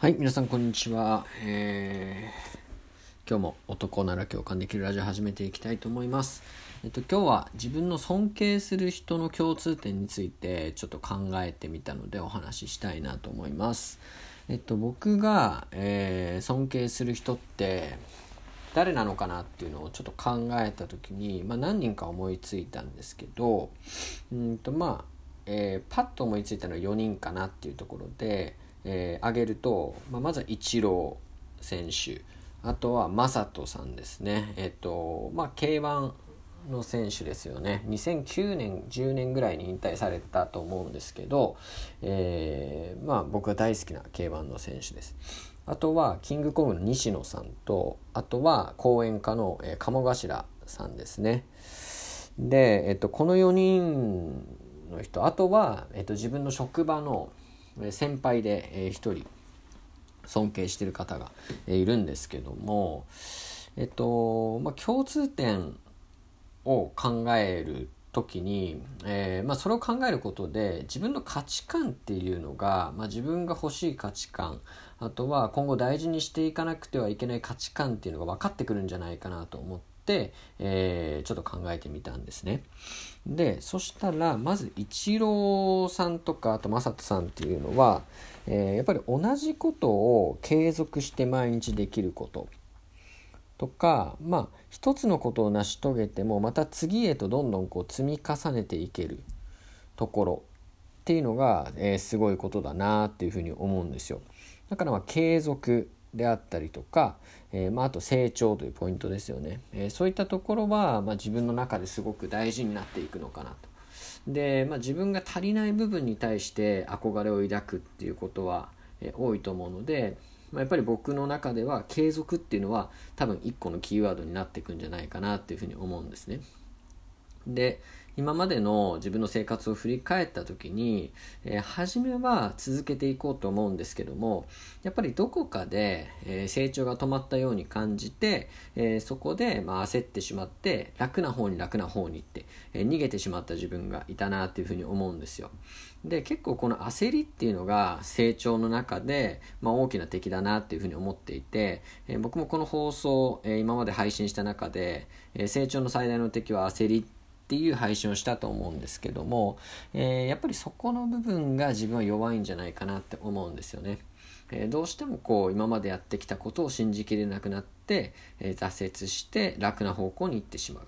はい、皆さんこんにちは。えー、今日も男なら共感できるラジオ始めていきたいと思います。えっと、今日は自分の尊敬する人の共通点についてちょっと考えてみたのでお話ししたいなと思います。えっと、僕が、えー、尊敬する人って誰なのかなっていうのをちょっと考えた時に、まあ、何人か思いついたんですけどうんとまあ、えー、パッと思いついたのは4人かなっていうところで。えー、挙げると、まあ、まずはイチロー選手。あとは正人さんですね。えっ、ー、とまあ K1 の選手ですよね。2009年10年ぐらいに引退されたと思うんですけど、えー、まあ僕が大好きな K1 の選手です。あとはキングコングの西野さんとあとは講演家の、えー、鴨頭さんですね。で、えっと、この4人の人あとは、えっと、自分の職場の先輩で、一人尊敬してる方が、いるんですけどもえっとまあ共通点を考える時に、えーまあ、それを考えることで自分の価値観っていうのが、まあ、自分が欲しい価値観あとは今後大事にしていかなくてはいけない価値観っていうのが分かってくるんじゃないかなと思って、えー、ちょっと考えてみたんですね。でそしたらまずイチローさんとかあとマサトさんっていうのは、えー、やっぱり同じことを継続して毎日できることとかまあ一つのことを成し遂げてもまた次へとどんどんこう積み重ねていけるところっていうのが、えー、すごいことだなっていうふうに思うんですよ。だからま継続であったりとか、えー、まあ、あと成長というポイントですよね、えー、そういったところは、まあ、自分の中ですごく大事になっていくのかなと。で、まあ、自分が足りない部分に対して憧れを抱くっていうことは、えー、多いと思うので、まあ、やっぱり僕の中では継続っていうのは多分一個のキーワードになっていくんじゃないかなっていうふうに思うんですね。で今までの自分の生活を振り返った時に、えー、初めは続けていこうと思うんですけどもやっぱりどこかで、えー、成長が止まったように感じて、えー、そこで、まあ、焦ってしまって楽な方に楽な方に行って、え逃げてしまった自分がいたなっていうふうに思うんですよ。で結構この焦りっていうのが成長の中で、まあ、大きな敵だなっていうふうに思っていて、え僕もこの放送、え今まで配信した中で、え成長の最大の敵は焦りってっていう配信をしたと思うんですけども、えー、やっぱりそこの部分が自分は弱いんじゃないかなって思うんですよね。えー、どうしてもこう今までやってきたことを信じきれなくなって、えー、挫折して楽な方向に行ってしまうっ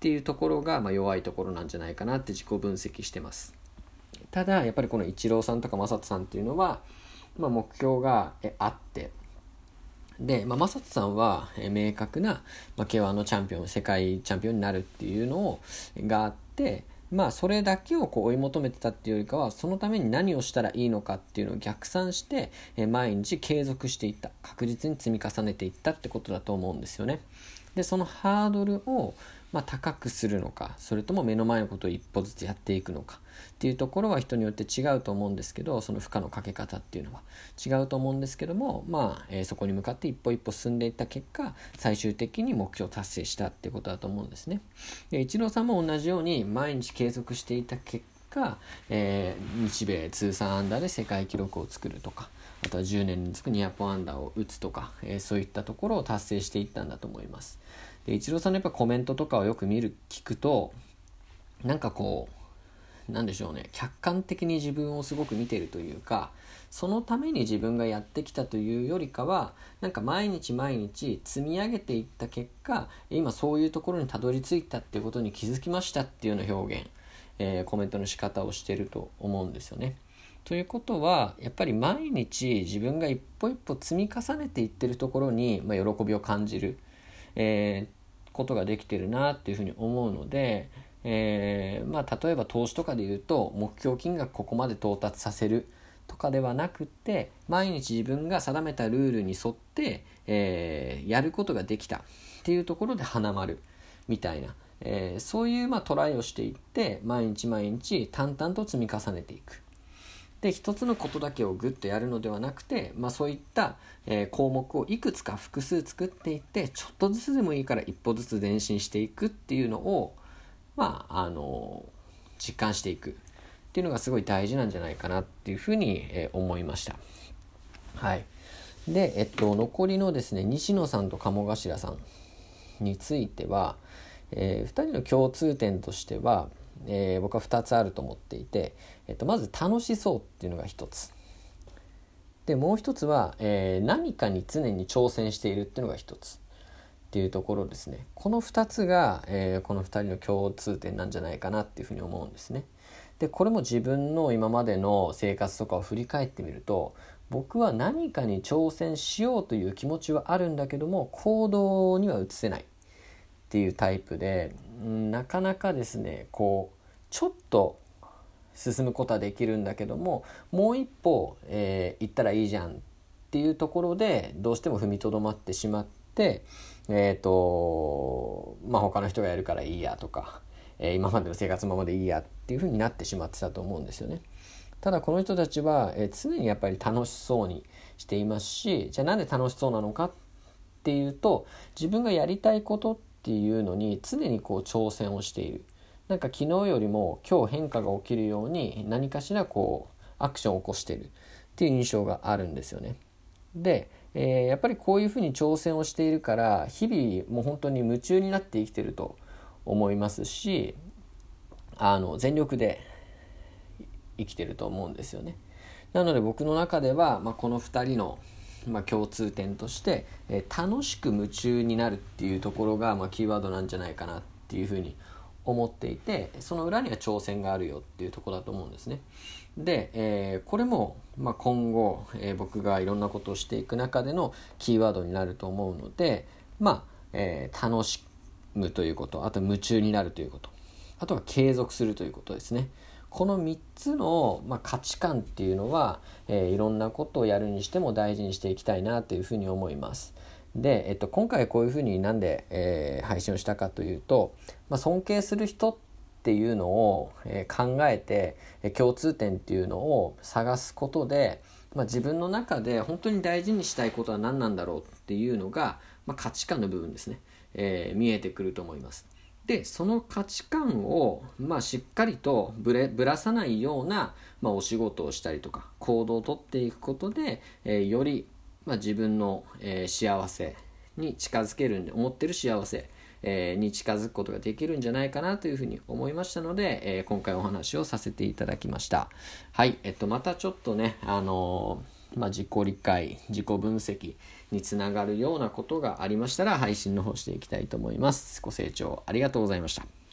ていうところが、まあ、弱いところなんじゃないかなって自己分析してます。ただやっぱりこのイチローさんとか正人さんっていうのは、まあ、目標があってで、まあ、正人さんは、え明確な、まあ、K1 のチャンピオン、世界チャンピオンになるっていうのを、があって、まあ、それだけをこう追い求めてたっていうよりかは、そのために何をしたらいいのかっていうのを逆算して、え毎日継続していった。確実に積み重ねていったってことだと思うんですよね。で、そのハードルを、まあ、高くするのかそれとも目の前のことを一歩ずつやっていくのかっていうところは人によって違うと思うんですけどその負荷のかけ方っていうのは違うと思うんですけどもまあ、えー、そこに向かって一歩一歩進んでいった結果最終的に目標達成したってことだと思うんですね。でイチローさんも同じように毎日継続していた結果、えー、日米通算アンダーで世界記録を作るとかあとは10年連続200本アンダーを打つとか、えー、そういったところを達成していったんだと思います。で、イチローさんのやっぱコメントとかをよく見る、聞くと、なんかこう、なんでしょうね、客観的に自分をすごく見てるというか、そのために自分がやってきたというよりかは、なんか毎日毎日積み上げていった結果、今そういうところにたどり着いたっていうことに気づきましたっていうような表現、えー、コメントの仕方をしてると思うんですよね。ということはやっぱり毎日自分が一歩一歩積み重ねていってるところに、まあ、喜びを感じる、えー、ことができてるなっていうふうに思うので、えー、まあ、例えば投資とかで言うと目標金額ここまで到達させるとかではなくって毎日自分が定めたルールに沿って、えー、やることができたっていうところで花丸みたいな、えー、そういうまあトライをしていって毎日毎日淡々と積み重ねていく。で一つのことだけをグッとやるのではなくて、まあ、そういった、えー、項目をいくつか複数作っていってちょっとずつでもいいから一歩ずつ前進していくっていうのをまああの実感していくっていうのがすごい大事なんじゃないかなっていうふうに、えー、思いました。はいで、えっと、残りのですね西野さんと鴨頭さんについては、えー、2人の共通点としては、えー、僕は2つあると思っていて、えっと、まず楽しそうっていうのが1つ。でもう1つは、えー、何かに常に挑戦しているっていうのが1つ。っていうところですね。この2つが、えー、この2人の共通点なんじゃないかなっていうふうに思うんですね。でこれも自分の今までの生活とかを振り返ってみると僕は何かに挑戦しようという気持ちはあるんだけども行動には移せないっていうタイプでなかなかですねこうちょっと進むことはできるんだけどももう一歩、えー、行ったらいいじゃんっていうところでどうしても踏みとどまってしまって、えーとまあ、他の人がやるからいいやとか、えー、今までの生活ままでいいやっていうふうになってしまってたと思うんですよね。ただこの人たちは、え常にやっぱり楽しそうにしていますしじゃあなんで楽しそうなのかっていうと自分がやりたいことっていうのに常にこう挑戦をしているなんか昨日よりも今日変化が起きるように何かしらこうアクションを起こしているっていう印象があるんですよね。で、えー、やっぱりこういうふうに挑戦をしているから日々もう本当に夢中になって生きてると思いますしあの全力で生きてると思うんですよね。なので僕の中では、まあ、この2人の、まあ、共通点として、えー、楽しく夢中になるっていうところが、まあ、キーワードなんじゃないかなっていうふうに思います思っていてその裏には挑戦があるよっていうとこだと思うんですね。で、えー、これも、まあ、今後、えー、僕がいろんなことをしていく中でのキーワードになると思うのでまあ、えー、楽しむということあと夢中になるということあとは継続するということですね。この3つの、まあ、価値観っていうのは、えー、いろんなことをやるにしても大事にしていきたいなというふうに思います。で、えっと、今回こういうふうになんで、えー、配信をしたかというと、まあ、尊敬する人っていうのを、えー、考えて、え共通点っていうのを探すことで、まあ、自分の中で本当に大事にしたいことは何なんだろうっていうのが、まあ、価値観の部分ですね、えー、見えてくると思います。でその価値観を、まあ、しっかりとぶれぶらさないような、まあ、お仕事をしたりとか行動をとっていくことで、えー、より、まあ、自分の、えー、幸せに近づけるんで思ってる幸せ、えー、に近づくことができるんじゃないかなというふうに思いましたので、えー、今回お話をさせていただきましたはい、えっと、またちょっとねあのまあ、自己理解自己分析につながるようなことがありましたら配信の方していきたいと思います。ご清聴ありがとうございました。